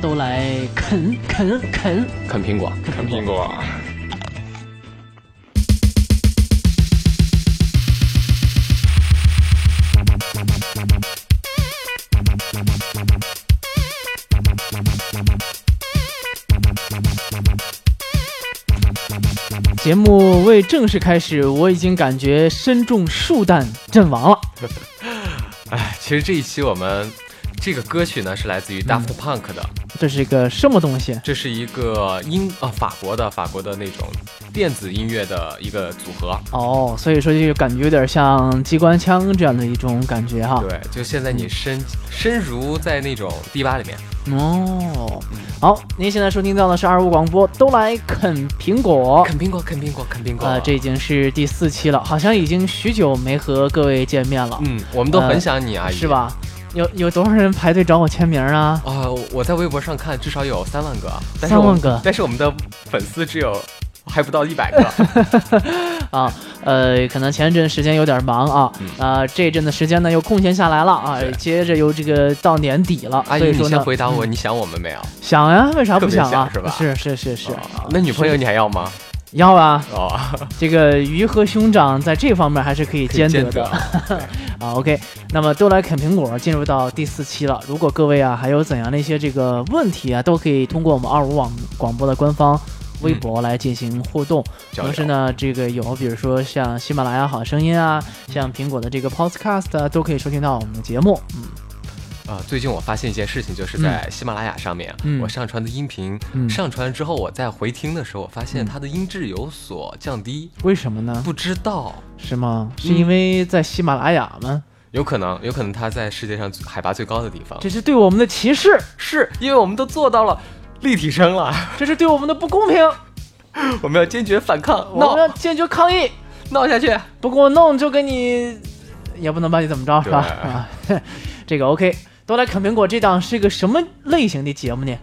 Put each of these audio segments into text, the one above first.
都来啃 啃啃啃苹果，啃苹果。节目未正式开始，我已经感觉身中数弹阵亡了。哎，其实这一期我们这个歌曲呢是来自于 Daft Punk 的，这是一个什么东西？这是一个英啊法国的法国的那种电子音乐的一个组合。哦，所以说就感觉有点像机关枪这样的一种感觉哈。对，就现在你身身如在那种迪吧里面。哦，好，您现在收听到的是二五广播，都来啃苹果，啃苹果，啃苹果，啃苹果。啊，这已经是第四期了，好像已经许久没和各位见面了。嗯，我们都很想你啊，是吧？有有多少人排队找我签名啊？啊，我在微博上看，至少有三万个。三万个，但是我们的粉丝只有。还不到一百个 啊，呃，可能前一阵时间有点忙啊，啊，这一阵的时间呢又空闲下来了啊，接着又这个到年底了，阿姨，你先回答我，你想我们没有？想呀，为啥不想啊？是吧？是是是是，那女朋友你还要吗？要啊，哦，这个鱼和熊掌在这方面还是可以兼得的 啊。OK，那么都来啃苹果，进入到第四期了。如果各位啊还有怎样的一些这个问题啊，都可以通过我们二五网广播的官方。微博来进行互动，同时呢，这个有比如说像喜马拉雅好声音啊，像苹果的这个 Podcast 都可以收听到我们的节目。嗯，啊，最近我发现一件事情，就是在喜马拉雅上面，我上传的音频上传之后，我在回听的时候，我发现它的音质有所降低。为什么呢？不知道是吗？是因为在喜马拉雅吗？有可能，有可能它在世界上海拔最高的地方。这是对我们的歧视，是因为我们都做到了。立体声了，这是对我们的不公平，我们要坚决反抗，我们要坚决抗议，闹下去，不给我弄就给你，也不能把你怎么着，是吧？啊，这个 OK，都来啃苹果，这档是一个什么类型的节目呢？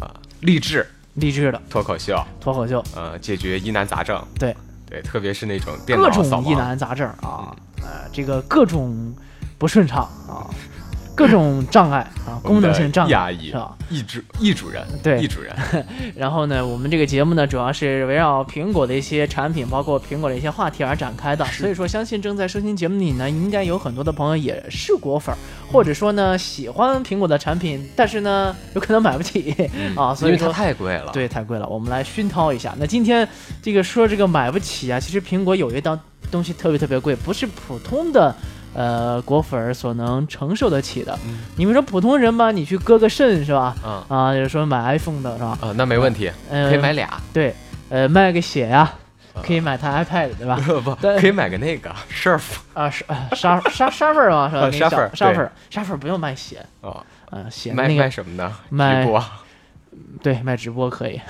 啊，励志，励志的。脱口秀，脱口秀，呃，解决疑难杂症，对，对，特别是那种各种疑难杂症啊，呃，这个各种不顺畅啊。各种障碍啊，功能性障碍是吧？易主易主人对易主人。然后呢，我们这个节目呢，主要是围绕苹果的一些产品，包括苹果的一些话题而展开的。所以说，相信正在收听节目里呢，应该有很多的朋友也是果粉，或者说呢喜欢苹果的产品，但是呢有可能买不起 啊。所以说太贵了，对，太贵了。我们来熏陶一下。那今天这个说这个买不起啊，其实苹果有一档东西特别特别贵，不是普通的。呃，果粉儿所能承受得起的，你们说普通人吧，你去割个肾是吧？嗯啊，就是说买 iPhone 的是吧？啊，那没问题，可以买俩。对，呃，卖个血呀，可以买台 iPad 对吧？不，可以买个那个 Sharp 啊，沙沙沙沙粉吗？是吧？沙粉沙粉沙粉不用卖血哦，嗯，血卖卖什么呢？卖。对，卖直播可以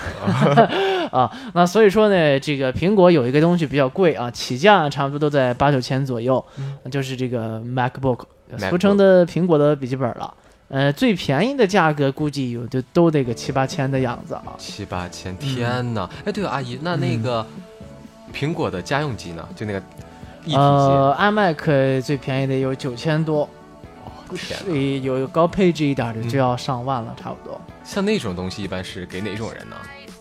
啊。那所以说呢，这个苹果有一个东西比较贵啊，起价差不多都在八九千左右，就是这个 MacBook，俗称的苹果的笔记本了。呃，最便宜的价格估计有就都得个七八千的样子啊。七八千，天哪！哎，对了，阿姨，那那个苹果的家用机呢？就那个一体机。呃，iMac 最便宜的有九千多，有高配置一点的就要上万了，差不多。像那种东西一般是给哪种人呢？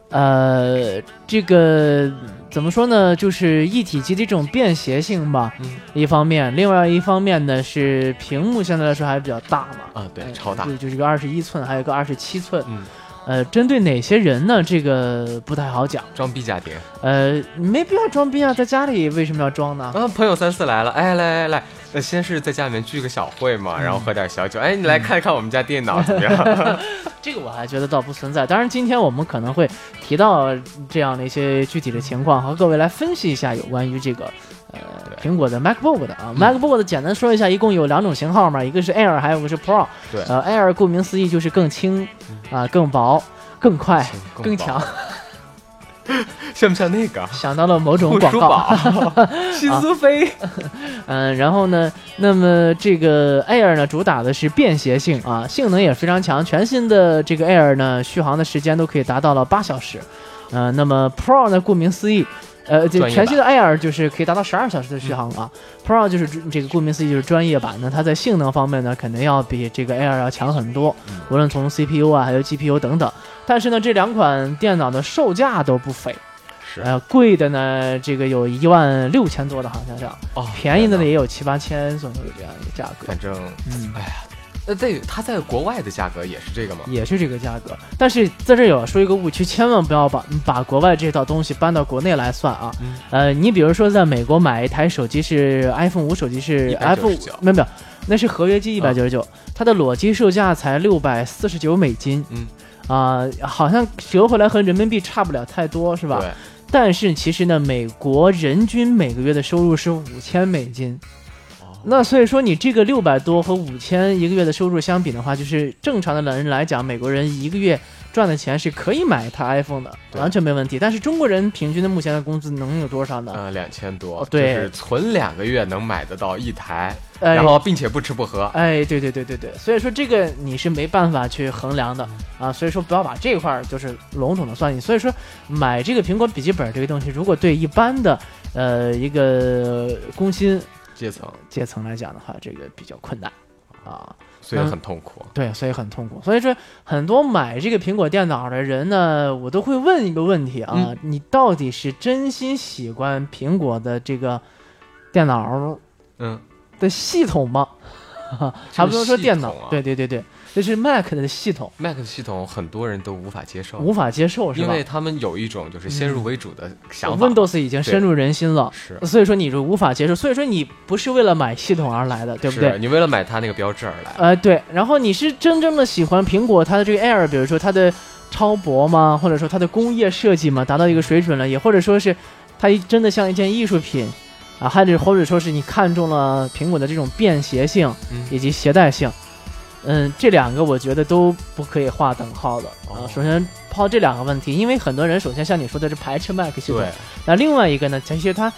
呃，这个怎么说呢？就是一体机的这种便携性吧，一方面，另外一方面呢是屏幕相对来说还比较大嘛。啊，对，超大，就是个二十一寸，还有一个二十七寸。嗯，呃，针对哪些人呢？这个不太好讲。装逼家庭？呃，没必要装逼啊，在家里为什么要装呢？啊，朋友三四来了，哎，来来来。那先是在家里面聚个小会嘛，然后喝点小酒。哎，你来看一看我们家电脑怎么样？这个我还觉得倒不存在。当然，今天我们可能会提到这样的一些具体的情况，和各位来分析一下有关于这个呃苹果的 MacBook 的啊。MacBook 的简单说一下，一共有两种型号嘛，一个是 Air，还有一个是 Pro。对。呃，Air 顾名思义就是更轻啊，更薄，更快，更强。像不像那个？想到了某种广告，新 思飞。嗯，然后呢，那么这个 Air 呢，主打的是便携性啊，性能也非常强。全新的这个 Air 呢，续航的时间都可以达到了八小时。嗯，那么 Pro 呢，顾名思义，呃，这全新的 Air 就是可以达到十二小时的续航啊。Pro 就是这个顾名思义就是专业版那，它在性能方面呢，肯定要比这个 Air 要强很多，无论从 CPU 啊，还有 GPU 等等。但是呢，这两款电脑的售价都不菲，是呃，贵的呢，这个有一万六千多的好像是，哦，便宜的呢也有七八千左右的这样一个价格。反正，嗯，哎呀。那在它在国外的价格也是这个吗？也是这个价格，但是在这有要说一个误区，千万不要把把国外这套东西搬到国内来算啊。呃，你比如说在美国买一台手机是 iPhone 五手机是 iPhone 没有没有，那是合约机一百九十九，它的裸机售价才六百四十九美金。嗯啊，好像折回来和人民币差不了太多，是吧？对。但是其实呢，美国人均每个月的收入是五千美金。那所以说，你这个六百多和五千一个月的收入相比的话，就是正常的人来讲，美国人一个月赚的钱是可以买一台 iPhone 的，完全没问题。但是中国人平均的目前的工资能有多少呢？呃，两千多，对，就是存两个月能买得到一台，然后并且不吃不喝。哎，对对对对对，所以说这个你是没办法去衡量的啊。所以说不要把这块儿就是笼统的算计。所以说买这个苹果笔记本这个东西，如果对一般的呃一个工薪。阶层阶层来讲的话，这个比较困难啊，所以很痛苦。对，所以很痛苦。所以说，很多买这个苹果电脑的人呢，我都会问一个问题啊：你到底是真心喜欢苹果的这个电脑，嗯，的系统吗？还 不能说电脑，对对对对。这是 Mac 的系统，Mac 的系统很多人都无法接受，无法接受是吧？因为他们有一种就是先入为主的想法，Windows 已经深入人心了，是，所以说你就无法接受，所以说你不是为了买系统而来的，对不对？你为了买它那个标志而来，呃，对。然后你是真正的喜欢苹果它的这个 Air，比如说它的超薄吗？或者说它的工业设计吗？达到一个水准了，也或者说是它真的像一件艺术品啊？还是或者说是你看中了苹果的这种便携性以及携带性？嗯，这两个我觉得都不可以划等号的啊。首先抛这两个问题，因为很多人首先像你说的是排斥 Mac 系统，那另外一个呢，其实它，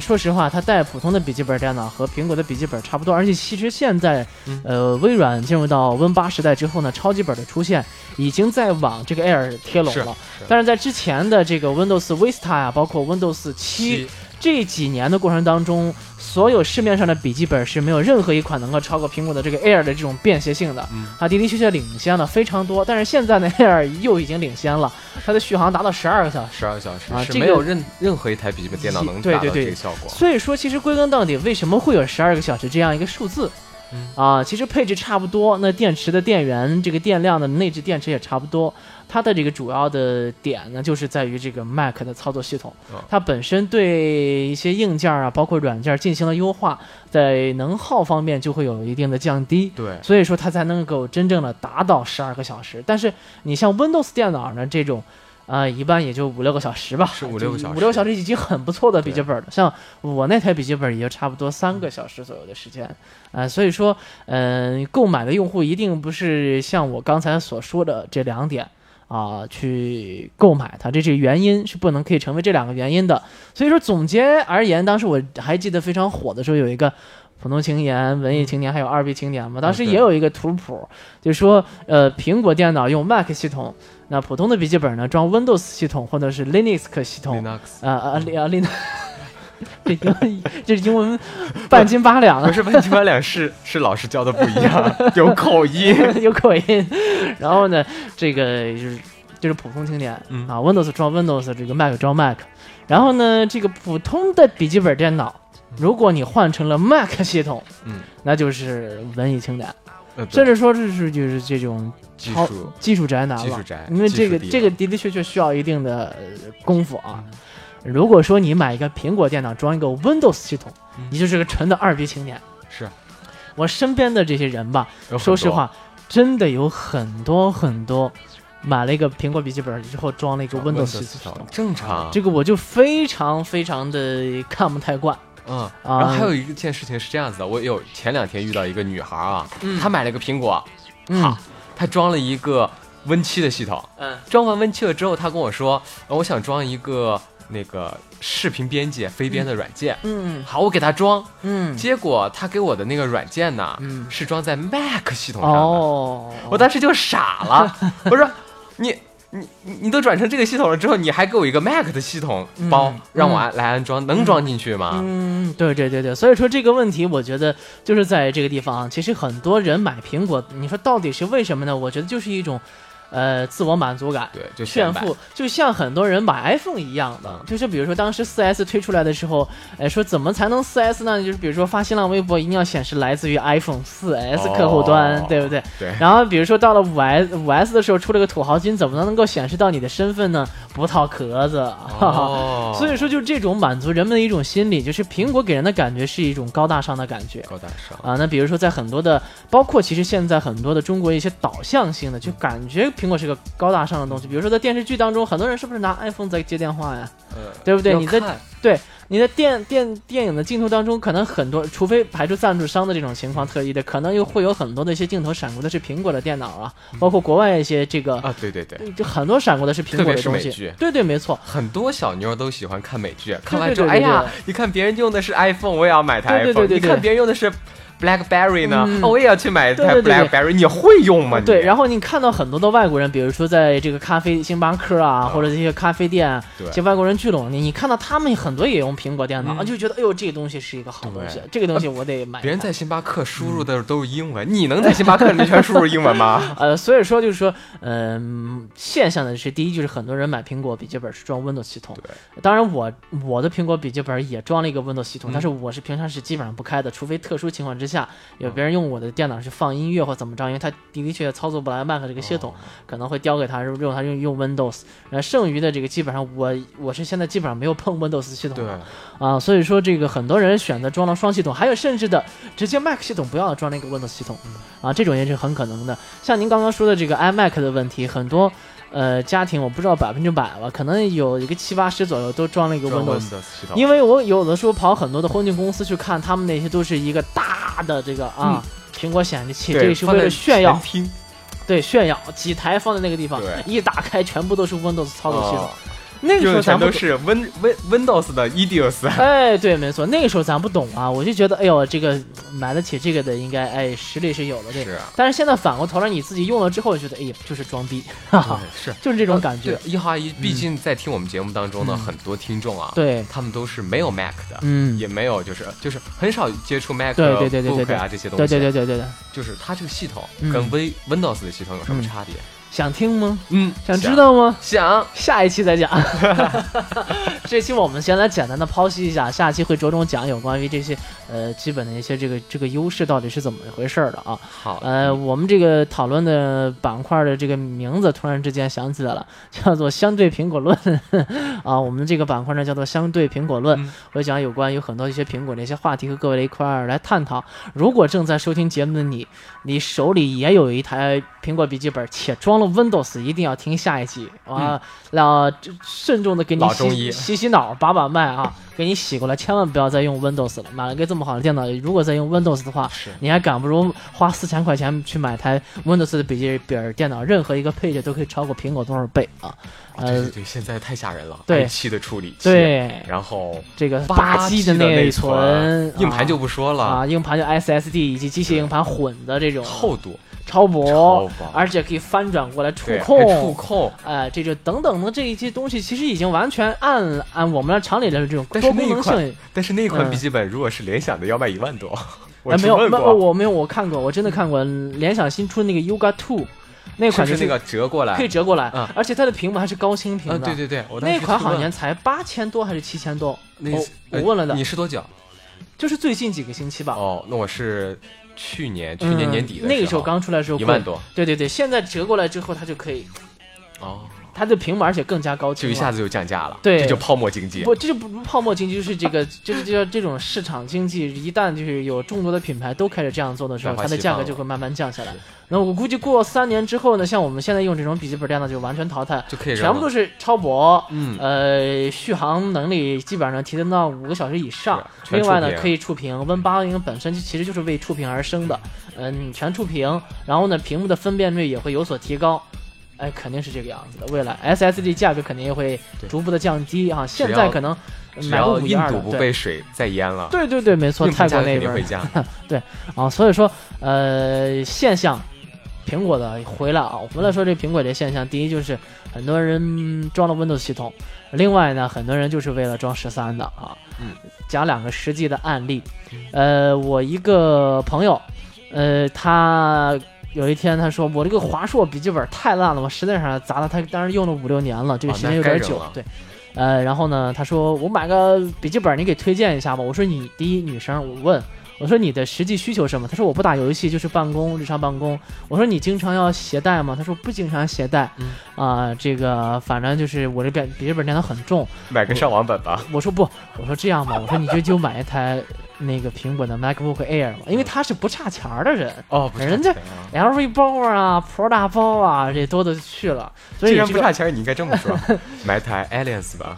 说实话，它带普通的笔记本电脑和苹果的笔记本差不多，而且其实现在，呃，微软进入到 Win 八时代之后呢，超级本的出现已经在往这个 Air 贴拢了。但是在之前的这个 Windows Vista 啊，包括 Windows 七。这几年的过程当中，所有市面上的笔记本是没有任何一款能够超过苹果的这个 Air 的这种便携性的。嗯，它的的确确领先了非常多。但是现在呢，Air 又已经领先了，它的续航达到十二个小时。十二个小时啊，是没有任任何一台笔记本电脑能达到这个效果。所以说，其实归根到底，为什么会有十二个小时这样一个数字？啊，其实配置差不多，那电池的电源，这个电量的内置电池也差不多。它的这个主要的点呢，就是在于这个 Mac 的操作系统，它本身对一些硬件啊，包括软件进行了优化，在能耗方面就会有一定的降低。对，所以说它才能够真正的达到十二个小时。但是你像 Windows 电脑呢，这种。啊，一般也就五六个小时吧，是五六个小时，五六个小时已经很不错的笔记本了。像我那台笔记本也就差不多三个小时左右的时间，啊，所以说，嗯，购买的用户一定不是像我刚才所说的这两点啊去购买它，这是原因是不能可以成为这两个原因的。所以说，总结而言，当时我还记得非常火的时候，有一个普通青年、文艺青年，还有二 B 青年嘛，当时也有一个图谱，就说，呃，苹果电脑用 Mac 系统。那普通的笔记本呢，装 Windows 系统或者是 Linux 系统，啊啊啊，Linux，这英这英文半斤八两，不是半斤八两，是是老师教的不一样，有口音，有口音。然后呢，这个就是就是普通青年。啊，Windows 装 Windows，这个 Mac 装 Mac。然后呢，这个普通的笔记本电脑，如果你换成了 Mac 系统，嗯，那就是文艺青年。甚至说这是就是这种技术。技术宅男了，技术宅，因为这个这个的的确确需要一定的功夫啊。如果说你买一个苹果电脑装一个 Windows 系统，你就是个纯的二逼青年。是。我身边的这些人吧，说实话，真的有很多很多买了一个苹果笔记本之后装了一个 Windows 系统，正常。这个我就非常非常的看不太惯。嗯，然后还有一件事情是这样子的，我有前两天遇到一个女孩啊，她买了个苹果，好，她装了一个 Win 七的系统，嗯，装完 Win 七了之后，她跟我说，我想装一个那个视频编辑飞编的软件，嗯，好，我给她装，嗯，结果她给我的那个软件呢，嗯，是装在 Mac 系统上的，我当时就傻了，我说你。你你都转成这个系统了之后，你还给我一个 Mac 的系统包让我来安装，能装进去吗？嗯，对对对对，所以说这个问题，我觉得就是在这个地方，其实很多人买苹果，你说到底是为什么呢？我觉得就是一种。呃，自我满足感，对，就炫富，就像很多人买 iPhone 一样的，就是比如说当时 4S 推出来的时候，哎，说怎么才能 4S 呢？就是比如说发新浪微博一定要显示来自于 iPhone 4S 客户端，对不对？对。然后比如说到了 5S 5S 的时候出了个土豪金，怎么能能够显示到你的身份呢？不套壳子，哦。所以说就这种满足人们的一种心理，就是苹果给人的感觉是一种高大上的感觉，高大上啊。那比如说在很多的，包括其实现在很多的中国一些导向性的，就感觉。苹果是个高大上的东西，比如说在电视剧当中，很多人是不是拿 iPhone 在接电话呀？对不对？你在对你的电电电影的镜头当中，可能很多，除非排除赞助商的这种情况特异的，可能又会有很多的一些镜头闪过的是苹果的电脑啊，包括国外一些这个啊，对对对，就很多闪过的是苹果的东西。对对，没错，很多小妞都喜欢看美剧，看完之后，哎呀，你看别人用的是 iPhone，我也要买台 iPhone。你看别人用的是。BlackBerry 呢？我也要去买一台 BlackBerry。你会用吗？对，然后你看到很多的外国人，比如说在这个咖啡星巴克啊，或者这些咖啡店，这些外国人聚拢，你你看到他们很多也用苹果电脑，就觉得哎呦，这个东西是一个好东西，这个东西我得买。别人在星巴克输入的都是英文，你能在星巴克里面全输入英文吗？呃，所以说就是说，嗯，现象呢是第一就是很多人买苹果笔记本是装 Windows 系统。当然我我的苹果笔记本也装了一个 Windows 系统，但是我是平常是基本上不开的，除非特殊情况之下有别人。用我的电脑去放音乐或怎么着，因为他的的确操作不来 Mac 这个系统，可能会丢给他，用他用用 Windows。然后剩余的这个基本上我我是现在基本上没有碰 Windows 系统了啊，所以说这个很多人选择装了双系统，还有甚至的直接 Mac 系统不要装那个 Windows 系统啊，这种也是很可能的。像您刚刚说的这个 iMac 的问题，很多。呃，家庭我不知道百分之百吧，可能有一个七八十左右都装了一个 Windows。因为我有的时候跑很多的婚庆公司去看，他们那些都是一个大的这个啊苹果显示器，这个是为了炫耀。对，炫耀几台放在那个地方，一打开全部都是 Windows 操作系统。那个时候咱都是 Win Win Windows 的 Edios。哎，对，没错，那个时候咱不懂啊，我就觉得，哎呦，这个买得起这个的，应该哎实力是有的，对。是。但是现在反过头来，你自己用了之后，觉得，哎呀，就是装逼，哈哈，是，就是这种感觉。一号阿姨，毕竟在听我们节目当中的很多听众啊，对，他们都是没有 Mac 的，嗯，也没有，就是就是很少接触 Mac、对对对对对啊这些东西，对对对对对对，就是它这个系统跟 Win Windows 的系统有什么差别？想听吗？嗯，想知道吗？想，下一期再讲。这期我们先来简单的剖析一下，下期会着重讲有关于这些呃基本的一些这个这个优势到底是怎么一回事的啊。好，呃，我们这个讨论的板块的这个名字突然之间想起来了，叫做相对苹果论啊。我们这个板块呢叫做相对苹果论，我讲有关有很多一些苹果的一些话题和各位的一块儿来探讨。如果正在收听节目的你，你手里也有一台苹果笔记本且装。Windows 一定要听下一集啊，要慎重的给你洗洗洗脑，把把脉啊，给你洗过来，千万不要再用 Windows 了。买了个这么好的电脑，如果再用 Windows 的话，你还敢不如花四千块钱去买台 Windows 的笔记本电脑，任何一个配置都可以超过苹果多少倍啊！呃，对，现在太吓人了，对七的处理器，对，然后这个八 G 的内存，硬盘就不说了啊，硬盘就 SSD 以及机械硬盘混的这种厚度。超薄，而且可以翻转过来触控，触控，哎，这就等等的这一些东西，其实已经完全按按我们的常理的这种多功能性。但是那款笔记本如果是联想的，要卖一万多。哎，没有，没有，我没有，我看过，我真的看过联想新出那个 Yoga Two，那款是那个折过来，可以折过来，而且它的屏幕还是高清屏的。对对对，那款好像才八千多还是七千多？我我问了的。你是多久？就是最近几个星期吧。哦，那我是。去年去年年底的那个时候刚出来的时候一万多，对对对，现在折过来之后它就可以，哦，它的屏幕而且更加高清，就一下子就降价了，对，这就泡沫经济，不，这就不泡沫经济，就是这个就是叫这种市场经济，一旦就是有众多的品牌都开始这样做的时候，它的价格就会慢慢降下来。那我估计过三年之后呢，像我们现在用这种笔记本电脑就完全淘汰，就可以全部都是超薄，嗯，呃，续航能力基本上提升到五个小时以上。另外呢，可以触屏，Win 八零本身其实就是为触屏而生的，嗯，全触屏，然后呢，屏幕的分辨率也会有所提高，哎，肯定是这个样子的。未来 SSD 价格肯定也会逐步的降低啊，现在可能买个五印度不被水再淹了，对对对，没错，泰国那边会 降，对啊，所以说呃，现象。苹果的回来啊，我们来说这苹果这现象，第一就是很多人装了 Windows 系统，另外呢，很多人就是为了装十三的啊。嗯，讲两个实际的案例，呃，我一个朋友，呃，他有一天他说我这个华硕笔记本太烂了，我实在是砸了，他当时用了五六年了，这个时间有点久，对。呃，然后呢，他说我买个笔记本，你给推荐一下吧。我说你第一女生，我问。我说你的实际需求什么？他说我不打游戏，就是办公，日常办公。我说你经常要携带吗？他说不经常携带。啊，这个反正就是我这边笔记本电脑很重，买个上网本吧。我说不，我说这样吧，我说你就就买一台那个苹果的 MacBook Air 嘛，因为他是不差钱的人哦，人家 LV 包啊，Pro 大包啊，这多的去了。既然不差钱，你应该这么说，买台 Alias 吧。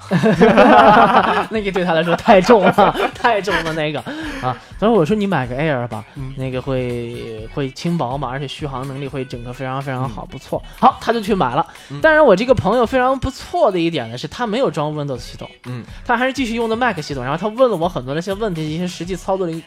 那个对他来说太重了，太重了那个啊。所以我说。你买个 Air 吧，那个会会轻薄嘛，而且续航能力会整个非常非常好，不错。好，他就去买了。但是我这个朋友非常不错的一点呢，是他没有装 Windows 系统，嗯，他还是继续用的 Mac 系统。然后他问了我很多那些问题，一些实际操作的。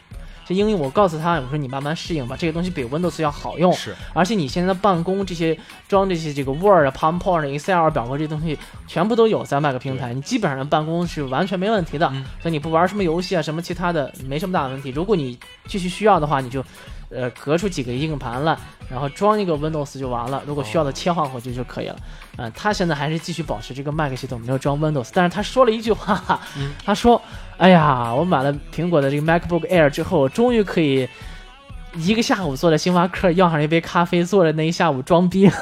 这应用我告诉他，我说你慢慢适应吧，这个东西比 Windows 要好用，是。而且你现在办公这些装这些这个 Word、PowerPoint、Excel 表格这些东西全部都有在 Mac 平台，你基本上办公是完全没问题的。所以你不玩什么游戏啊，什么其他的没什么大的问题。如果你继续需要的话，你就。呃，隔出几个硬盘来，然后装一个 Windows 就完了。如果需要的切换回去就可以了。嗯，他现在还是继续保持这个 Mac 系统，没有装 Windows。但是他说了一句话，他说：“哎呀，我买了苹果的这个 MacBook Air 之后，终于可以一个下午坐在星巴克要上一杯咖啡，坐着那一下午装逼。”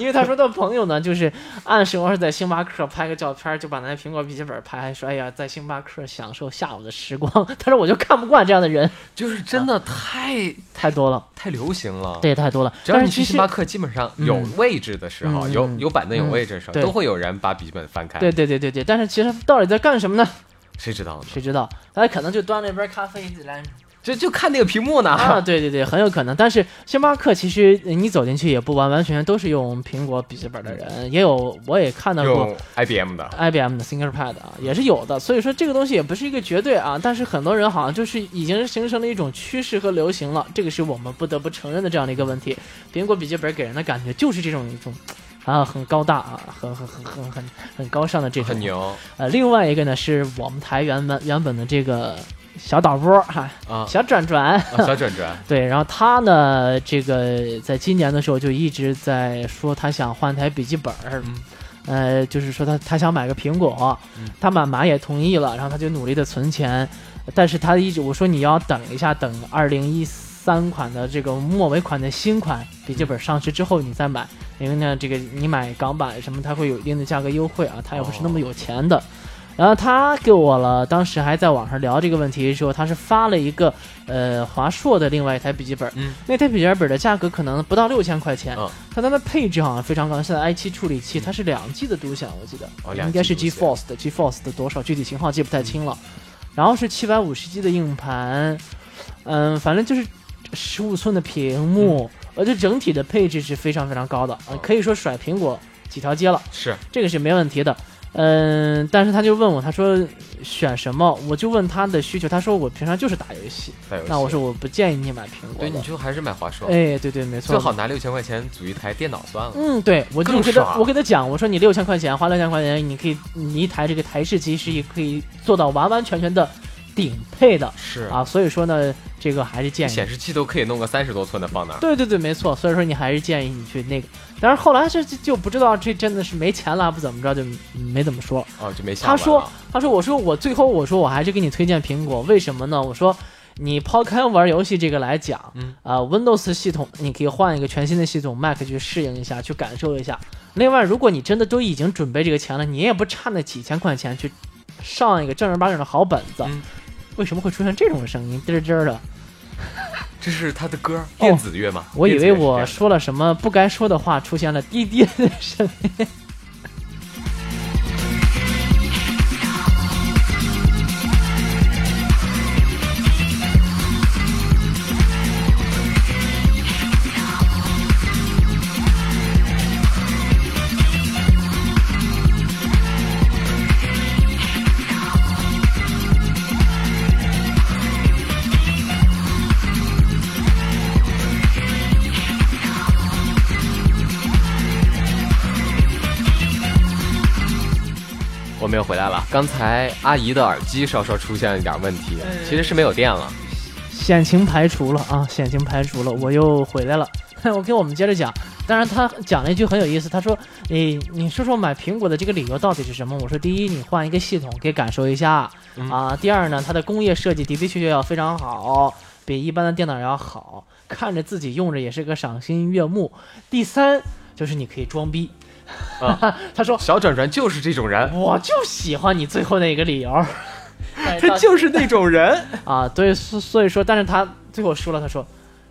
因为他说他朋友呢，就是按时光是在星巴克拍个照片，就把那苹果笔记本拍，还说哎呀，在星巴克享受下午的时光。他说我就看不惯这样的人，就是真的太太多了，太流行了，对，太多了。只要你去星巴克，基本上有位置的时候，有有板凳有位置的时候，都会有人把笔记本翻开。对对对对对。但是其实到底在干什么呢？谁知道呢？谁知道？大家可能就端了一杯咖啡来。就就看那个屏幕呢啊，对对对，很有可能。但是星巴克其实你走进去也不完完全全都是用苹果笔记本的人，也有我也看到过 IBM 的 IBM 的 ThinkPad 啊，也是有的。所以说这个东西也不是一个绝对啊，但是很多人好像就是已经形成了一种趋势和流行了，这个是我们不得不承认的这样的一个问题。苹果笔记本给人的感觉就是这种一种啊很高大啊，很很很很很很高尚的这种。很牛。呃，另外一个呢是我们台原本原本的这个。小导播哈，啊，小转转，小转转，对，然后他呢，这个在今年的时候就一直在说他想换台笔记本儿，呃，就是说他他想买个苹果，他妈妈也同意了，然后他就努力的存钱，但是他一直我说你要等一下，等二零一三款的这个末尾款的新款笔记本上市之后你再买，因为呢，这个你买港版什么，它会有一定的价格优惠啊，他也不是那么有钱的。然后他给我了，当时还在网上聊这个问题的时候，他是发了一个呃华硕的另外一台笔记本，嗯，那台笔记本的价格可能不到六千块钱，它它的配置好像非常高，现在 i7 处理器，它是两 G 的独享，我记得，应该是 GeForce 的 GeForce 的多少具体型号记不太清了，然后是七百五十 G 的硬盘，嗯，反正就是十五寸的屏幕，而且整体的配置是非常非常高的，可以说甩苹果几条街了，是。这个是没问题的。嗯，但是他就问我，他说选什么？我就问他的需求，他说我平常就是打游戏。那我说我不建议你买苹果，对，你就还是买华硕。哎，对对，没错。最好拿六千块钱组一台电脑算了。嗯，对，我就给他，我给他讲，我说你六千块钱花六千块钱，你可以你一台这个台式机是也可以做到完完全全的。顶配的是啊，所以说呢，这个还是建议显示器都可以弄个三十多寸的放那儿。对对对，没错。所以说你还是建议你去那个，但是后来这就不知道这真的是没钱了，不怎么着就没怎么说。哦，就没他说，他说，我说我最后我说我还是给你推荐苹果，为什么呢？我说你抛开玩游戏这个来讲，嗯啊，Windows 系统你可以换一个全新的系统，Mac 去适应一下，去感受一下。另外，如果你真的都已经准备这个钱了，你也不差那几千块钱去上一个正儿八经的好本子。为什么会出现这种声音，滴滴的？这是他的歌，电子乐吗？我以为我说了什么不该说的话，出现了滴滴的声音。们又回来了。刚才阿姨的耳机稍稍出现了一点问题，其实是没有电了。险情排除了啊，险情排除了，我又回来了。我给我们接着讲。当然，他讲了一句很有意思，他说：“你你说说买苹果的这个理由到底是什么？”我说：“第一，你换一个系统，可以感受一下啊。第二呢，它的工业设计的的确确要非常好，比一般的电脑要好，看着自己用着也是个赏心悦目。第三，就是你可以装逼。”啊，他说：“小转转就是这种人，我就喜欢你最后那个理由。他就是那种人 啊。对，所以说，但是他最后说了，他说。”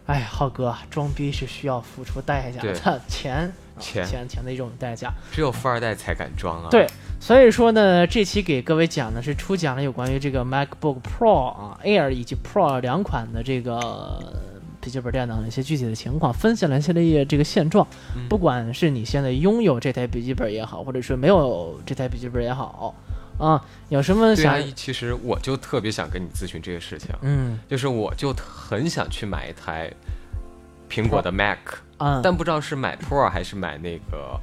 哎，浩哥，装逼是需要付出代价的，钱钱钱钱的一种代价，只有富二代才敢装啊。对，所以说呢，这期给各位讲的是初讲了有关于这个 MacBook Pro 啊 Air 以及 Pro 两款的这个笔记本电脑的一些具体的情况，分析了一些这个现状。不管是你现在拥有这台笔记本也好，或者说没有这台笔记本也好。啊，有什么想？其实我就特别想跟你咨询这个事情。嗯，就是我就很想去买一台苹果的 Mac，嗯，但不知道是买 Pro 还是买那个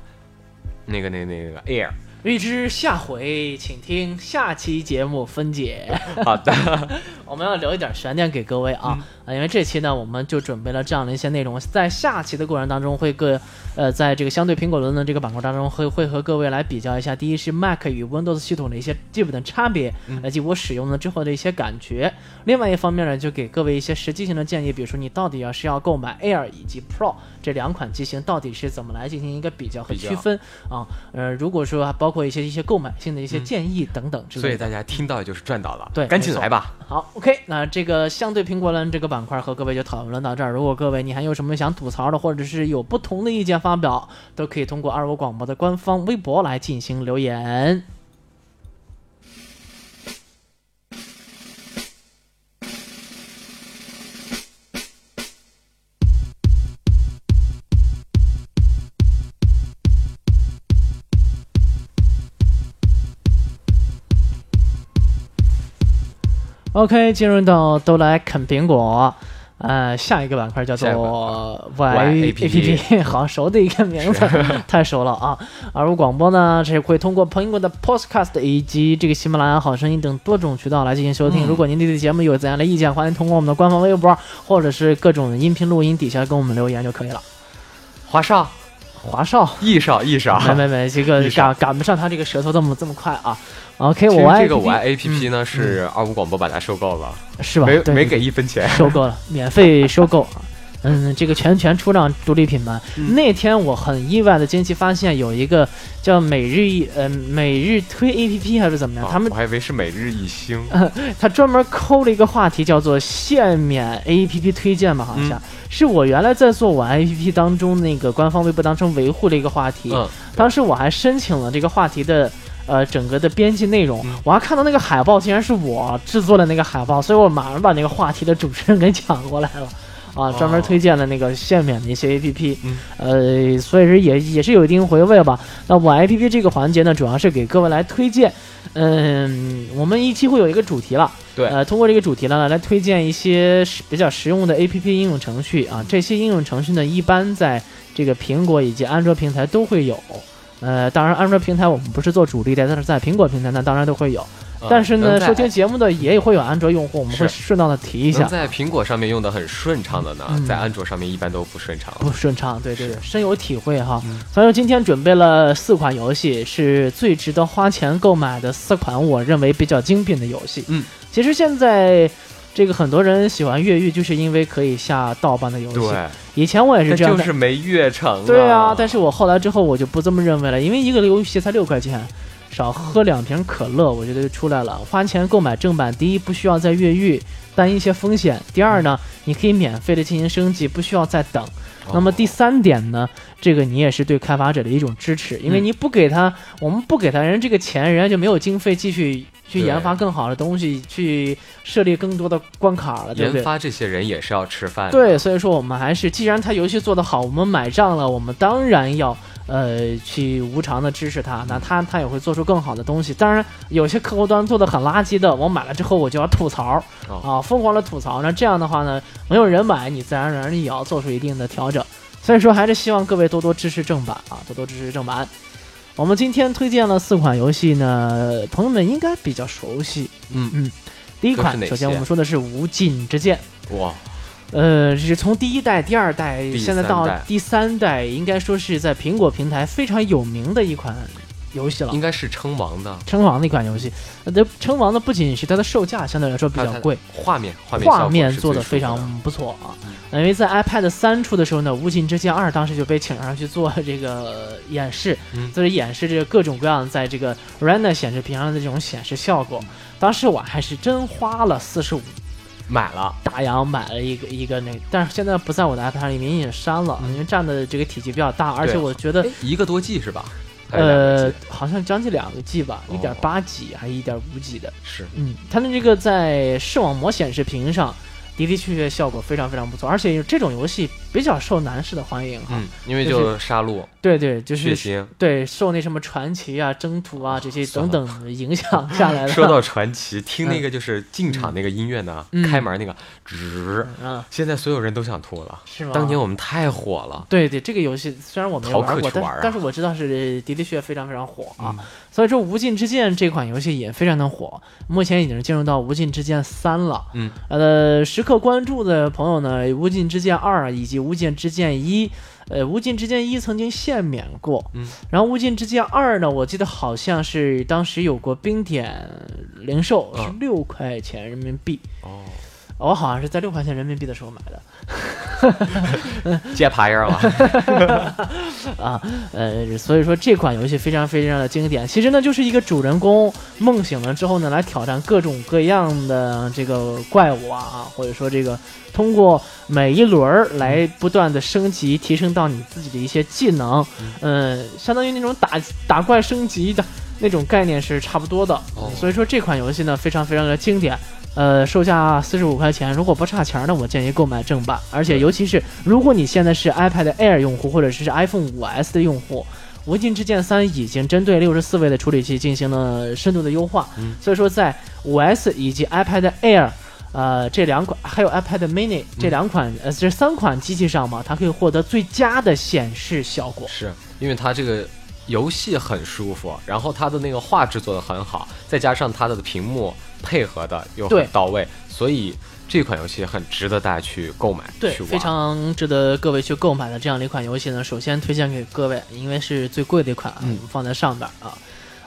那个那那个 Air。预知下回，请听下期节目分解。好的，我们要留一点悬念给各位啊啊，因为这期呢，我们就准备了这样的一些内容，在下期的过程当中会各呃，在这个相对苹果论的这个板块当中，会会和各位来比较一下。第一是 Mac 与 Windows 系统的一些基本的差别，以及我使用了之后的一些感觉。另外一方面呢，就给各位一些实际性的建议，比如说你到底要是要购买 Air 以及 Pro 这两款机型，到底是怎么来进行一个比较和区分啊？呃，如果说包括括一些一些购买性的一些建议等等之类，所以大家听到就是赚到了，对，赶紧来吧。好，OK，那这个相对苹果论这个板块和各位就讨论到这儿。如果各位你还有什么想吐槽的，或者是有不同的意见发表，都可以通过二五广播的官方微博来进行留言。OK，进入到都来啃苹果，呃，下一个板块叫做 Y A P P，好熟的一个名字，太熟了啊！而我广播呢，是会通过苹果的 Podcast 以及这个喜马拉雅好声音等多种渠道来进行收听。如果您对节目有怎样的意见，欢迎通过我们的官方微博或者是各种音频录音底下跟我们留言就可以了。华少，华少，易少，易少，没没没，这个赶赶不上他这个舌头这么这么快啊！OK，我这个我爱 A P P 呢是二五广播把它收购了，是吧？没没给一分钱，收购了，免费收购。嗯，这个全权出让独立品牌。那天我很意外的惊奇发现，有一个叫每日一呃每日推 A P P 还是怎么样？他们我还以为是每日一星。他专门抠了一个话题，叫做限免 A P P 推荐吧，好像是我原来在做我 A P P 当中那个官方微博当中维护的一个话题。当时我还申请了这个话题的。呃，整个的编辑内容，我还看到那个海报，竟然是我制作的那个海报，所以我马上把那个话题的主持人给抢过来了，啊，专门推荐了那个限免的一些 A P P，呃，所以说也也是有一定回味吧。那我 A P P 这个环节呢，主要是给各位来推荐，嗯，我们一期会有一个主题了，对，呃，通过这个主题呢，来推荐一些比较实用的 A P P 应用程序。啊，这些应用程序呢，一般在这个苹果以及安卓平台都会有。呃，当然，安卓平台我们不是做主力的，但是在苹果平台那当然都会有。但是呢，收听节目的也会有安卓用户，我们会顺道的提一下。在苹果上面用的很顺畅的呢，在安卓上面一般都不顺畅。不顺畅，对对对，深有体会哈。所以说今天准备了四款游戏，是最值得花钱购买的四款，我认为比较精品的游戏。嗯，其实现在。这个很多人喜欢越狱，就是因为可以下盗版的游戏。对，以前我也是这样的，就是没越成。对啊，但是我后来之后我就不这么认为了，因为一个游戏才六块钱，少喝两瓶可乐，我觉得就出来了。花钱购买正版，第一不需要再越狱，担一些风险；第二呢，你可以免费的进行升级，不需要再等。那么第三点呢，这个你也是对开发者的一种支持，因为你不给他，我们不给他人这个钱，人家就没有经费继续。去研发更好的东西，去设立更多的关卡了，对不对？研发这些人也是要吃饭。对，所以说我们还是，既然他游戏做得好，我们买账了，我们当然要呃去无偿的支持他。那他他也会做出更好的东西。当然，有些客户端做的很垃圾的，我买了之后我就要吐槽啊，疯狂的吐槽。那这样的话呢，没有人买，你自然而然也要做出一定的调整。所以说，还是希望各位多多支持正版啊，多多支持正版。我们今天推荐了四款游戏呢，朋友们应该比较熟悉。嗯嗯，第一款，首先我们说的是《无尽之剑》。哇，呃，是从第一代、第二代，现在到第三代，应该说是在苹果平台非常有名的一款。游戏了，应该是称王的，称王的一款游戏。那称王的不仅是它的售价相对来说比较贵，画面画面画面做的非常不错啊。因为在 iPad 三出的时候呢，《无尽之剑二》当时就被请上去做这个演示，就是演示这个各种各样在这个 Retina 显示屏上的这种显示效果。当时我还是真花了四十五，买了大洋买了一个一个那，但是现在不在我的 iPad 里面，也删了，因为占的这个体积比较大，而且我觉得一个多 G 是吧？呃，好像将近两个 G 吧，一点八 G 还是一点五 G 的？是，嗯，它的这个在视网膜显示屏上。的的确确效果非常非常不错，而且这种游戏比较受男士的欢迎哈，因为就杀戮，对对，就是对受那什么传奇啊、征途啊这些等等影响下来的。说到传奇，听那个就是进场那个音乐呢，开门那个吱，现在所有人都想吐了，是吗？当年我们太火了。对对，这个游戏虽然我没玩过，但但是我知道是的的确确非常非常火啊。所以说，《无尽之剑》这款游戏也非常的火，目前已经进入到《无尽之剑三》了。嗯，呃，时刻关注的朋友呢，《无尽之剑二》以及《无尽之剑一》，呃，《无尽之剑一》曾经限免过。嗯，然后《无尽之剑二》呢，我记得好像是当时有过冰点零售，是六块钱人民币。哦。我好像是在六块钱人民币的时候买的，接牌儿了 啊，呃，所以说这款游戏非常非常的经典。其实呢，就是一个主人公梦醒了之后呢，来挑战各种各样的这个怪物啊，或者说这个通过每一轮来不断的升级，提升到你自己的一些技能，嗯，相当于那种打打怪升级的那种概念是差不多的。所以说这款游戏呢，非常非常的经典。呃，售价四十五块钱，如果不差钱呢，我建议购买正版。而且，尤其是如果你现在是 iPad Air 用户，或者是 iPhone 5S 的用户，《无尽之剑三》已经针对六十四位的处理器进行了深度的优化。所以说，在 5S 以及 iPad Air，呃，这两款还有 iPad Mini 这两款呃这三款机器上嘛，它可以获得最佳的显示效果。是因为它这个游戏很舒服，然后它的那个画质做的很好，再加上它的屏幕。配合的又很到位，所以这款游戏很值得大家去购买。对，非常值得各位去购买的这样的一款游戏呢，首先推荐给各位，因为是最贵的一款，嗯，放在上边啊。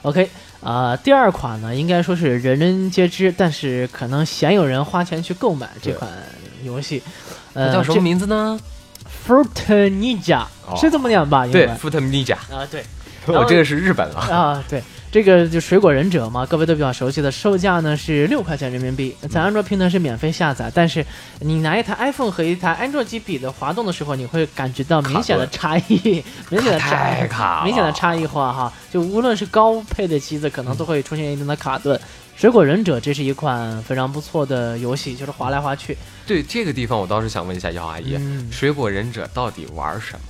OK，啊，第二款呢，应该说是人人皆知，但是可能鲜有人花钱去购买这款游戏。呃，叫什么名字呢？Fruit Ninja，是这么念吧？对，Fruit Ninja。啊，对，我这个是日本了。啊，对。这个就水果忍者嘛，各位都比较熟悉的，售价呢是六块钱人民币，在安卓平台是免费下载。但是你拿一台 iPhone 和一台安卓机比的滑动的时候，你会感觉到明显的差异，明显的差，明显的差异化哈。就无论是高配的机子，可能都会出现一定的卡顿。水果忍者这是一款非常不错的游戏，就是滑来滑去。对这个地方，我倒是想问一下姚阿姨，水果忍者到底玩什么？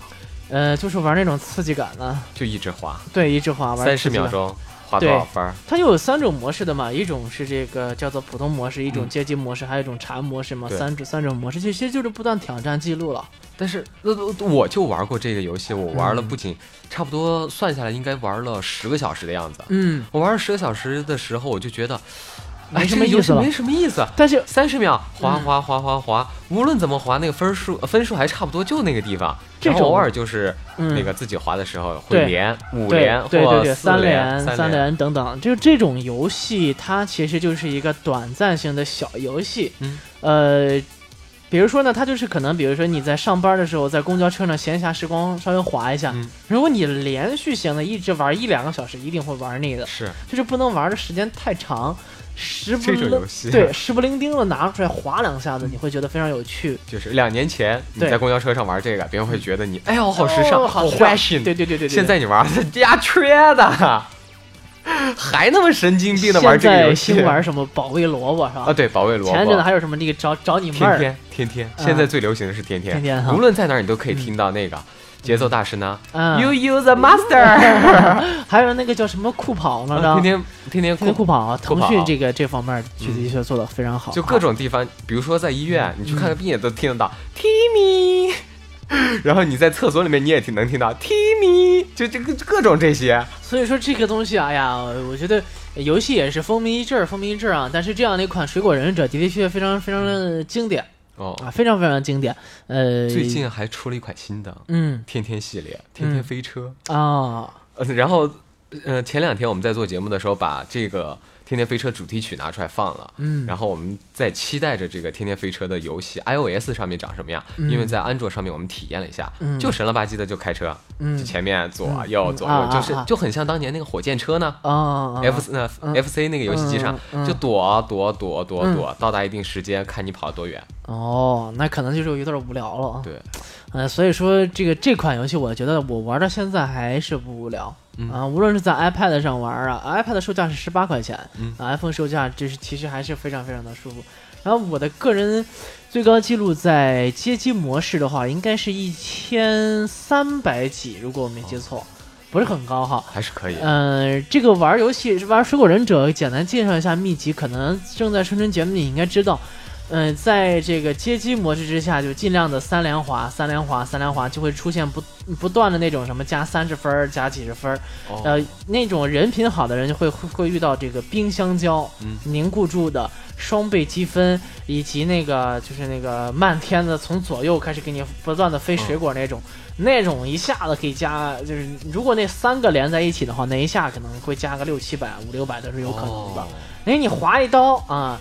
呃，就是玩那种刺激感呢，就一直滑。对，一直滑，玩三十秒钟。花多少分？它又有三种模式的嘛，一种是这个叫做普通模式，一种阶级模式，还有一种禅模式嘛，三种三种模式，其实就是不断挑战记录了。但是那我就玩过这个游戏，我玩了不仅差不多算下来应该玩了十个小时的样子。嗯，我玩了十个小时的时候，我就觉得。没什么意思，没什么意思。但是三十秒滑滑滑滑滑，无论怎么滑，那个分数分数还差不多，就那个地方。然后偶尔就是那个自己滑的时候会连五连或三连三连等等。就这种游戏，它其实就是一个短暂性的小游戏。嗯，呃，比如说呢，它就是可能，比如说你在上班的时候，在公交车上闲暇时光稍微滑一下。如果你连续性的一直玩一两个小时，一定会玩腻的。是，就是不能玩的时间太长。时不灵对，时不灵丁的拿出来划两下子，你会觉得非常有趣。就是两年前你在公交车上玩这个，别人会觉得你哎呦好时尚，好 fashion。对对对对。现在你玩家缺的，还那么神经病的玩这个游戏。新玩什么保卫萝卜是吧？啊，对，保卫萝卜。前阵子还有什么那个找找你妹儿？天天天天，现在最流行的是天天。天天无论在哪儿，你都可以听到那个。节奏大师呢？You use the master，还有那个叫什么酷跑呢？天天天天酷跑，腾讯这个这方面的确做的非常好。就各种地方，比如说在医院，你去看个病也都听得到。Timmy，然后你在厕所里面你也听能听到 Timmy，就这个各种这些。所以说这个东西，哎呀，我觉得游戏也是风靡一阵儿，风靡一阵儿啊。但是这样的一款水果忍者的的确确非常非常的经典哦啊，非常非常经典。呃，最近还出了一款新的，嗯，天天系列，天天飞车啊。呃，然后呃，前两天我们在做节目的时候，把这个。天天飞车主题曲拿出来放了，嗯，然后我们在期待着这个天天飞车的游戏 iOS 上面长什么样，因为在安卓上面我们体验了一下，就神了吧唧的就开车，嗯，前面左右左右，就是就很像当年那个火箭车呢，啊，F 那 FC 那个游戏机上就躲躲躲躲躲，到达一定时间看你跑多远。哦，那可能就是有点无聊了。对，呃，所以说这个这款游戏，我觉得我玩到现在还是不无聊。啊，无论是在 iPad 上玩啊，iPad 售价是十八块钱，iPhone 售价就是其实还是非常非常的舒服。然后我的个人最高记录在街机模式的话，应该是一千三百几，如果我没记错，不是很高哈，还是可以。嗯，这个玩游戏玩水果忍者，简单介绍一下秘籍，可能正在生存节目你应该知道。嗯，在这个街机模式之下，就尽量的三连滑，三连滑，三连滑，就会出现不不断的那种什么加三十分加几十分呃，那种人品好的人就会会遇到这个冰香蕉凝固住的双倍积分，以及那个就是那个漫天的从左右开始给你不断的飞水果那种，那种一下子可以加，就是如果那三个连在一起的话，那一下可能会加个六七百、五六百都是有可能的。哎，你划一刀啊！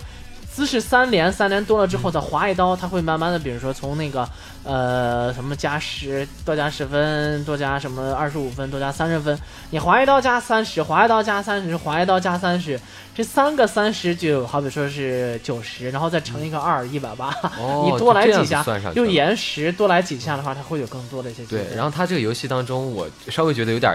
姿势三连，三连多了之后再划一刀，它会慢慢的，比如说从那个呃什么加十，多加十分，多加什么二十五分，多加三十分。你划一刀加三十，划一刀加三十，划一刀加三十，这三个三十就好比说是九十，然后再乘一个二，一百八。你多来几下，用延时多来几下的话，它会有更多的一些。对，然后它这个游戏当中，我稍微觉得有点。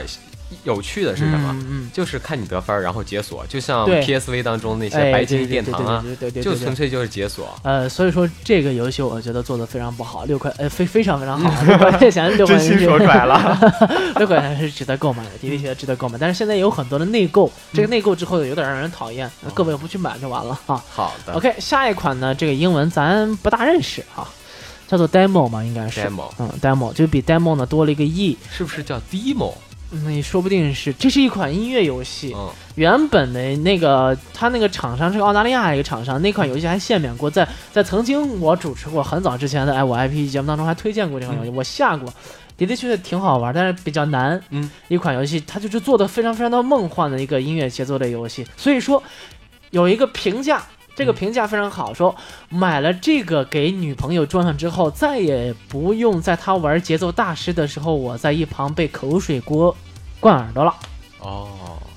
有趣的是什么？嗯就是看你得分，然后解锁，就像 PSV 当中那些白金殿堂啊，就纯粹就是解锁。呃，所以说这个游戏我觉得做的非常不好，六块呃非非常非常好，六块钱 六块钱说出来了，六块钱是值得购买的，的的确确值得购买。但是现在有很多的内购，这个内购之后有点让人讨厌，各位不去买就完了啊。好的，OK，下一款呢，这个英文咱不大认识啊，叫做 Demo 嘛，应该是。Demo，嗯，Demo 就比 Demo 呢多了一个 E，是不是叫 Demo？那也说不定是，这是一款音乐游戏。原本的那个，他那个厂商是个澳大利亚一个厂商，那款游戏还限免过，在在曾经我主持过很早之前的哎我 IP 节目当中还推荐过这款游戏，我下过，的的确确挺好玩，但是比较难。嗯，一款游戏，它就是做的非常非常的梦幻的一个音乐节奏的游戏，所以说有一个评价。这个评价非常好，说买了这个给女朋友装上之后，再也不用在她玩节奏大师的时候，我在一旁被口水锅灌耳朵了。哦，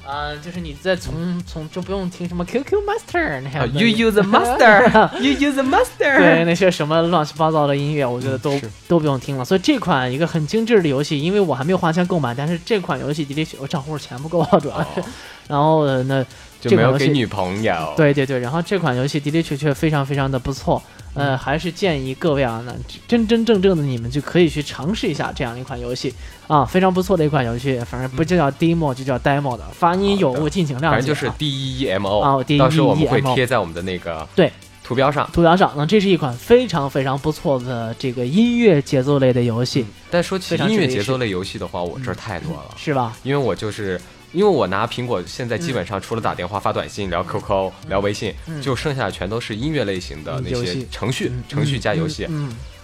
啊，就是你在从从就不用听什么 QQ Master，You use the master，You use the master，对那些什么乱七八糟的音乐，我觉得都都不用听了。所以这款一个很精致的游戏，因为我还没有花钱购买，但是这款游戏的确我账户钱不够，主要是。然后那。就没有给女朋友。对对对，然后这款游戏的的确确非常非常的不错，呃，还是建议各位啊，那真真正正的你们就可以去尝试一下这样一款游戏啊，非常不错的一款游戏，反正不就叫 demo 就叫 demo 的，发音有误敬请谅解。反正就是 D E M O 啊，D E M O，到时候我们会贴在我们的那个对图标上，图标上。那这是一款非常非常不错的这个音乐节奏类的游戏。但说起音乐节奏类游戏的话，我这儿太多了，是吧？因为我就是。因为我拿苹果，现在基本上除了打电话、发短信、聊 QQ、聊微信，就剩下的全都是音乐类型的那些程序、程序加游戏。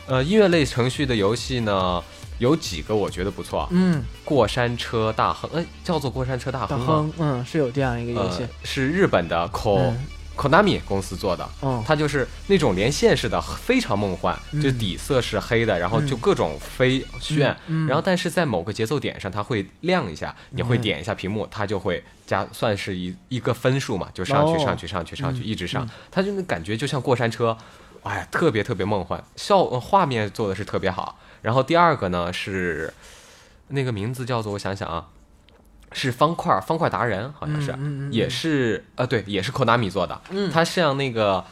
呃，音乐类程序的游戏呢，有几个我觉得不错。嗯，过山车大亨，哎，叫做过山车大亨吗？嗯，是有这样一个游戏，是日本的 Ko。Konami 公司做的，嗯，它就是那种连线式的，非常梦幻，就底色是黑的，然后就各种飞炫，然后但是在某个节奏点上，它会亮一下，你会点一下屏幕，它就会加，算是一一个分数嘛，就上去上去上去上去一直上，它就那感觉就像过山车，哎呀，特别特别梦幻，效画面做的是特别好。然后第二个呢是那个名字叫做我想想啊。是方块方块达人，好像是，也是呃，对，也是 Konami 做的。它像那个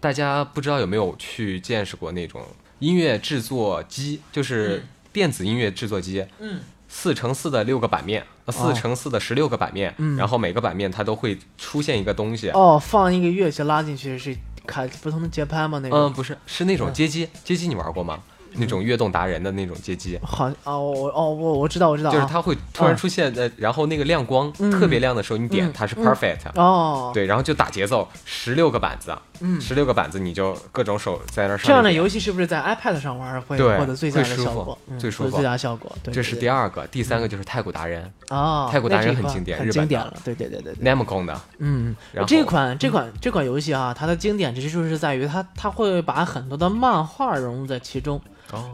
大家不知道有没有去见识过那种音乐制作机，就是电子音乐制作机。嗯，四乘四的六个版面，四乘四的十六个版面，然后每个版面它都会出现一个东西。哦，放一个乐器拉进去是开不同的节拍吗？那种？嗯，不是，是那种街机。街机你玩过吗？那种跃动达人的那种街机。好哦，我哦我我知道我知道，就是它会突然出现呃，然后那个亮光特别亮的时候，你点它是 perfect 哦，对，然后就打节奏，十六个板子，嗯，十六个板子你就各种手在那上。这样的游戏是不是在 iPad 上玩会获得最佳的效果？最舒服，最佳效果。对，这是第二个，第三个就是太古达人啊，太古达人很经典，很经典了。对对对对，Namco 的，嗯，这款这款这款游戏啊，它的经典之处是在于它它会把很多的漫画融入在其中。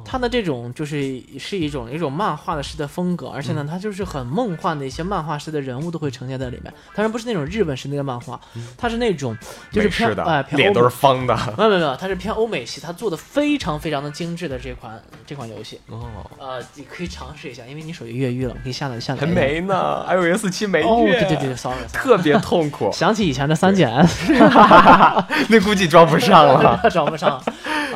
它的这种就是是一种一种漫画的式的风格，而且呢，它就是很梦幻的一些漫画式的人物都会呈现在里面。当然不是那种日本式那个漫画，它是那种就是偏哎脸都是方的，没有没有没有，它是偏欧美系，它做的非常非常的精致的这款这款游戏。哦，呃，你可以尝试一下，因为你手机越狱了，可以下载下载。还没呢，iOS 七没越，对对对，sorry，特别痛苦。想起以前的三减，那估计装不上了，装不上。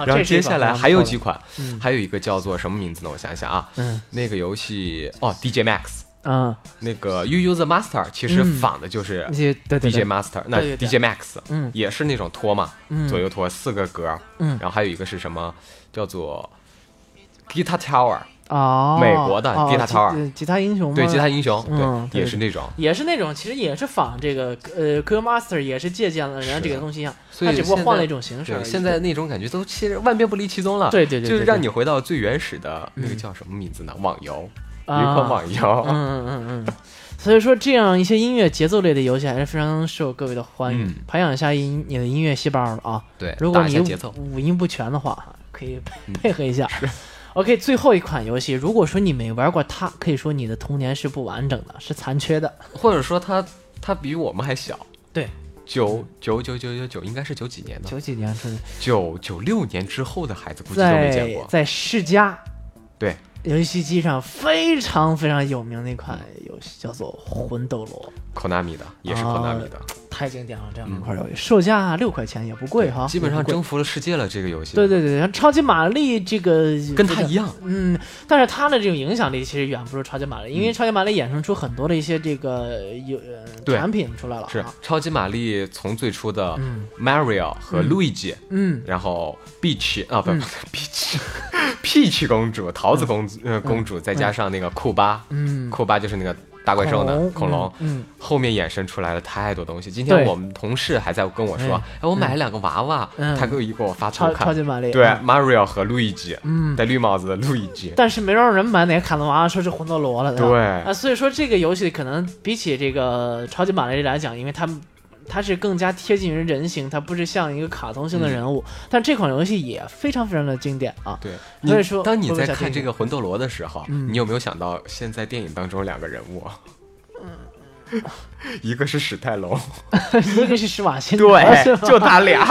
然后接下来还有几款，还有一个叫做什么名字呢？我想想啊，嗯，那个游戏哦，DJ Max，嗯，那个 You Use Master 其实仿的就是 DJ Master，那 DJ Max，嗯，也是那种拖嘛，嗯，左右拖四个格，嗯，然后还有一个是什么叫做 Guitar Tower。哦，美国的吉他超吉他英雄，对吉他英雄，对，也是那种，也是那种，其实也是仿这个呃 o Master 也是借鉴了人家这个东西一样，所以只不过换了一种形式。现在那种感觉都其实万变不离其宗了，对对对，就是让你回到最原始的那个叫什么名字呢？网游，一款网游，嗯嗯嗯嗯。所以说这样一些音乐节奏类的游戏还是非常受各位的欢迎，培养一下音你的音乐细胞了啊。对，如果你五音不全的话，可以 配合一下。OK，最后一款游戏，如果说你没玩过它，可以说你的童年是不完整的，是残缺的，或者说它它比我们还小。对，九九九九九九，应该是九几年的？九几年是九九六年之后的孩子估计都没见过。在世嘉，对，游戏机上非常非常有名的一款游戏叫做《魂斗罗》，Konami 的，也是 Konami 的。太经典了，这样的。一款游戏，售价六块钱也不贵哈，基本上征服了世界了。这个游戏，对对对，像超级玛丽这个跟它一样，嗯，但是它的这种影响力其实远不如超级玛丽，因为超级玛丽衍生出很多的一些这个有产品出来了。是超级玛丽从最初的 Mario 和 Luigi，嗯，然后 Peach 啊不不 Peach，Peach 公主、桃子公呃公主，再加上那个库巴，嗯，库巴就是那个。大怪兽呢？恐龙，嗯，后面衍生出来了太多东西。今天我们同事还在跟我说，哎，我买了两个娃娃，他给我给我发图看，超级玛丽，对，Mario 和路易吉，嗯，戴绿帽子的路易吉。但是没让人买哪个卡通娃娃，说是魂斗罗了，对啊，所以说这个游戏可能比起这个超级玛丽来讲，因为他们。它是更加贴近于人形，它不是像一个卡通性的人物，但这款游戏也非常非常的经典啊。对，所以说当你在看这个魂斗罗的时候，你有没有想到现在电影当中两个人物？嗯，一个是史泰龙，一个是施瓦辛对，就他俩，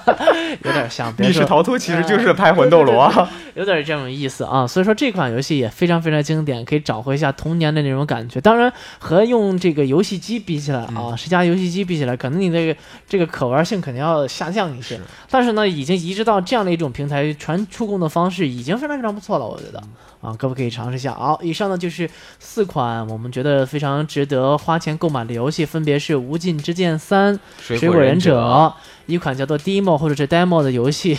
有点像。密室逃脱其实就是拍魂斗罗，有点这种意思啊。所以说这款游戏也非常非常经典，可以找回一下童年的那种感觉。当然和用这个游戏机比起来啊，十佳游戏机比起来，可能你的这个可玩性肯定要下降一些。但是呢，已经移植到这样的一种平台，传触控的方式已经非常非常不错了，我觉得。啊，可不可以尝试一下？好，以上呢就是四款我们觉得非常值得花钱购买的游戏，分别是《无尽之剑三》、《水果忍者》，一款叫做 Demo 或者是 Demo 的游戏，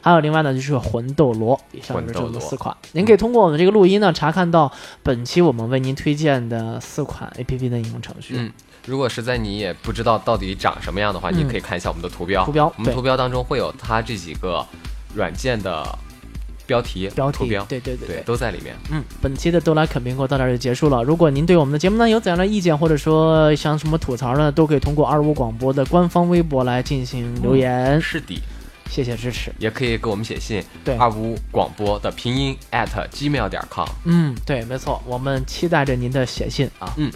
还有另外呢就是《魂斗罗》。以上就是这么四款。您可以通过我们这个录音呢查看到本期我们为您推荐的四款 APP 的应用程序。嗯，如果实在你也不知道到底长什么样的话，你可以看一下我们的图标。图标，我们图标当中会有它这几个软件的。标题、标题、标，对对对，都在里面。嗯，本期的都来啃苹果到这儿就结束了。如果您对我们的节目呢有怎样的意见，或者说想什么吐槽呢，都可以通过二五广播的官方微博来进行留言。是的，谢谢支持。也可以给我们写信，对，二五广播的拼音 at gmail 点 com。嗯，对，没错，我们期待着您的写信啊。嗯。